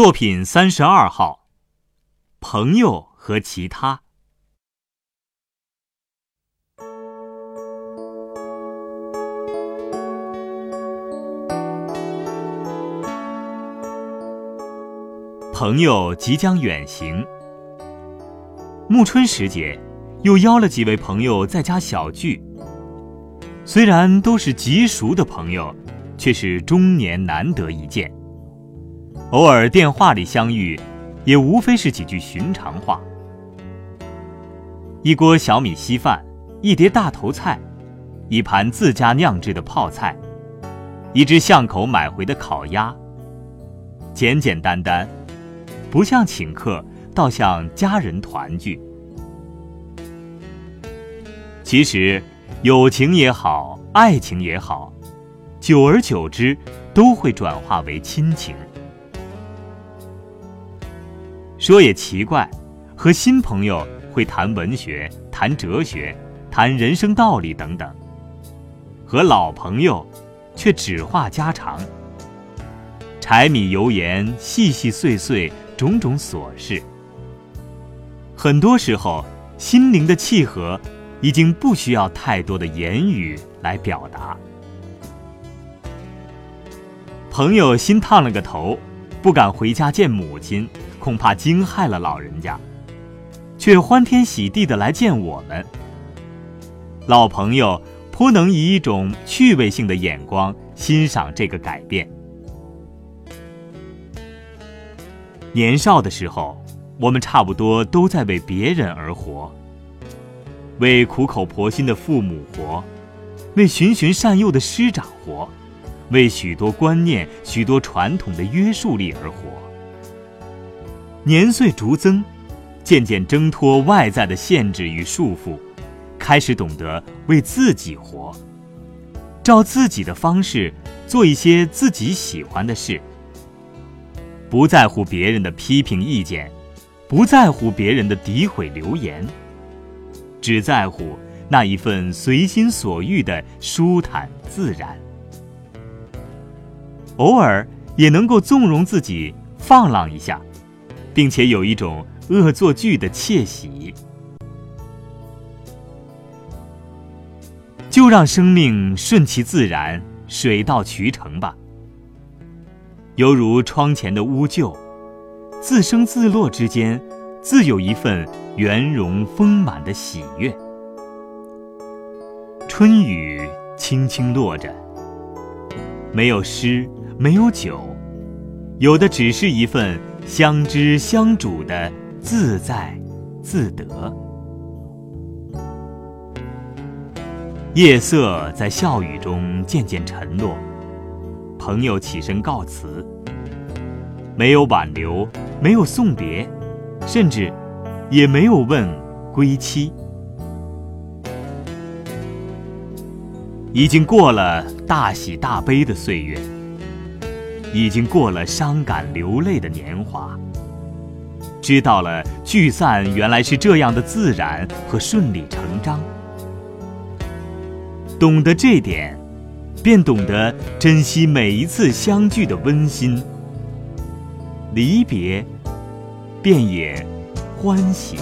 作品三十二号，朋友和其他。朋友即将远行，暮春时节，又邀了几位朋友在家小聚。虽然都是极熟的朋友，却是终年难得一见。偶尔电话里相遇，也无非是几句寻常话。一锅小米稀饭，一碟大头菜，一盘自家酿制的泡菜，一只巷口买回的烤鸭。简简单单，不像请客，倒像家人团聚。其实，友情也好，爱情也好，久而久之，都会转化为亲情。说也奇怪，和新朋友会谈文学、谈哲学、谈人生道理等等；和老朋友，却只话家常，柴米油盐、细细碎碎种种琐事。很多时候，心灵的契合，已经不需要太多的言语来表达。朋友新烫了个头，不敢回家见母亲。恐怕惊骇了老人家，却欢天喜地的来见我们。老朋友颇能以一种趣味性的眼光欣赏这个改变。年少的时候，我们差不多都在为别人而活，为苦口婆心的父母活，为循循善诱的师长活，为许多观念、许多传统的约束力而活。年岁逐增，渐渐挣脱外在的限制与束缚，开始懂得为自己活，照自己的方式做一些自己喜欢的事，不在乎别人的批评意见，不在乎别人的诋毁流言，只在乎那一份随心所欲的舒坦自然。偶尔也能够纵容自己放浪一下。并且有一种恶作剧的窃喜，就让生命顺其自然，水到渠成吧。犹如窗前的乌桕，自生自落之间，自有一份圆融丰满的喜悦。春雨轻轻落着，没有诗，没有酒，有的只是一份。相知相主的自在自得。夜色在笑语中渐渐沉落，朋友起身告辞，没有挽留，没有送别，甚至也没有问归期。已经过了大喜大悲的岁月。已经过了伤感流泪的年华，知道了聚散原来是这样的自然和顺理成章，懂得这点，便懂得珍惜每一次相聚的温馨。离别，便也欢喜。